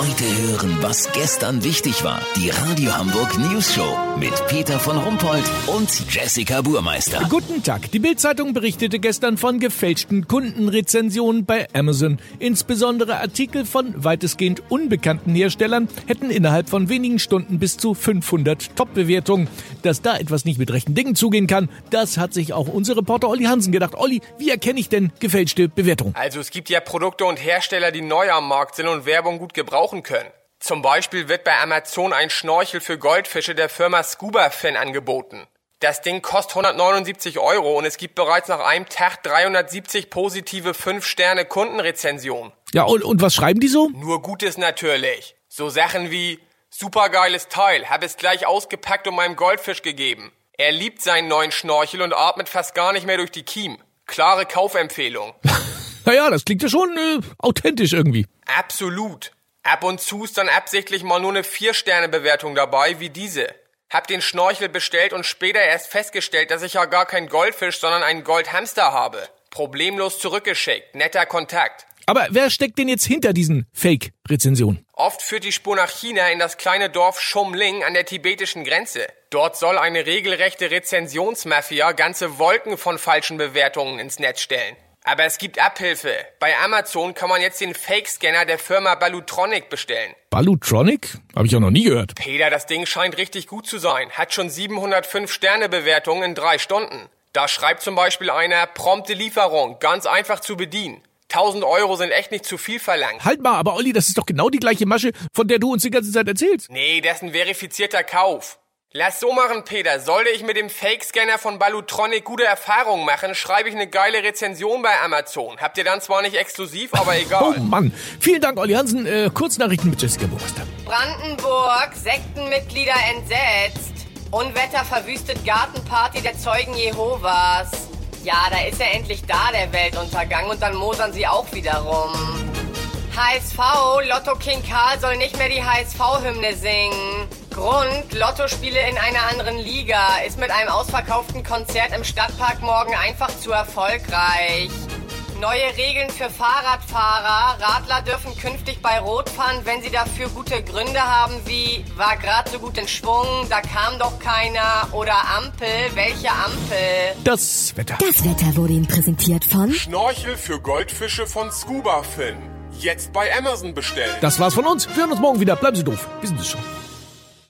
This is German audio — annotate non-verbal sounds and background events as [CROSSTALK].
Heute hören, was gestern wichtig war. Die Radio Hamburg News Show mit Peter von Rumpold und Jessica Burmeister. Guten Tag. Die Bildzeitung berichtete gestern von gefälschten Kundenrezensionen bei Amazon. Insbesondere Artikel von weitestgehend unbekannten Herstellern hätten innerhalb von wenigen Stunden bis zu 500 Top-Bewertungen. Dass da etwas nicht mit rechten Dingen zugehen kann, das hat sich auch unser Reporter Olli Hansen gedacht. Olli, wie erkenne ich denn gefälschte Bewertungen? Also es gibt ja Produkte und Hersteller, die neu am Markt sind und Werbung gut gebrauchen können. Zum Beispiel wird bei Amazon ein Schnorchel für Goldfische der Firma Scuba Fin angeboten. Das Ding kostet 179 Euro und es gibt bereits nach einem Tag 370 positive 5-Sterne-Kundenrezensionen. Ja, und, und was schreiben die so? Nur Gutes natürlich. So Sachen wie Supergeiles Teil, hab es gleich ausgepackt und meinem Goldfisch gegeben. Er liebt seinen neuen Schnorchel und atmet fast gar nicht mehr durch die Kiem. Klare Kaufempfehlung. [LAUGHS] Naja, das klingt ja schon äh, authentisch irgendwie. Absolut. Ab und zu ist dann absichtlich mal nur eine 4-Sterne-Bewertung dabei, wie diese. Hab den Schnorchel bestellt und später erst festgestellt, dass ich ja gar kein Goldfisch, sondern einen Goldhamster habe. Problemlos zurückgeschickt. Netter Kontakt. Aber wer steckt denn jetzt hinter diesen Fake-Rezensionen? Oft führt die Spur nach China in das kleine Dorf Shumling an der tibetischen Grenze. Dort soll eine regelrechte Rezensionsmafia ganze Wolken von falschen Bewertungen ins Netz stellen. Aber es gibt Abhilfe. Bei Amazon kann man jetzt den Fake-Scanner der Firma Balutronic bestellen. Balutronic? Habe ich ja noch nie gehört. Peter, das Ding scheint richtig gut zu sein. Hat schon 705 Sterne-Bewertungen in drei Stunden. Da schreibt zum Beispiel einer prompte Lieferung, ganz einfach zu bedienen. 1000 Euro sind echt nicht zu viel verlangt. Halt mal, aber Olli, das ist doch genau die gleiche Masche, von der du uns die ganze Zeit erzählst. Nee, das ist ein verifizierter Kauf. Lass so machen, Peter. Sollte ich mit dem Fake-Scanner von Balutronic gute Erfahrungen machen, schreibe ich eine geile Rezension bei Amazon. Habt ihr dann zwar nicht exklusiv, aber [LAUGHS] egal. Oh Mann. Vielen Dank, Olli Hansen. Äh, Kurznachrichten mit Jessica Burmeister. Brandenburg, Sektenmitglieder entsetzt. Unwetter verwüstet Gartenparty der Zeugen Jehovas. Ja, da ist ja endlich da der Weltuntergang und dann mosern sie auch wieder rum. HSV, Lotto King Karl soll nicht mehr die HSV-Hymne singen. Grund, Lottospiele in einer anderen Liga, ist mit einem ausverkauften Konzert im Stadtpark morgen einfach zu erfolgreich. Neue Regeln für Fahrradfahrer. Radler dürfen künftig bei Rot fahren, wenn sie dafür gute Gründe haben, wie war grad so gut in Schwung, da kam doch keiner oder Ampel, welche Ampel? Das Wetter. Das Wetter wurde Ihnen präsentiert von Schnorchel für Goldfische von Scuba Fin. Jetzt bei Amazon bestellen. Das war's von uns. Wir hören uns morgen wieder. Bleiben Sie doof. Wir sind es schon.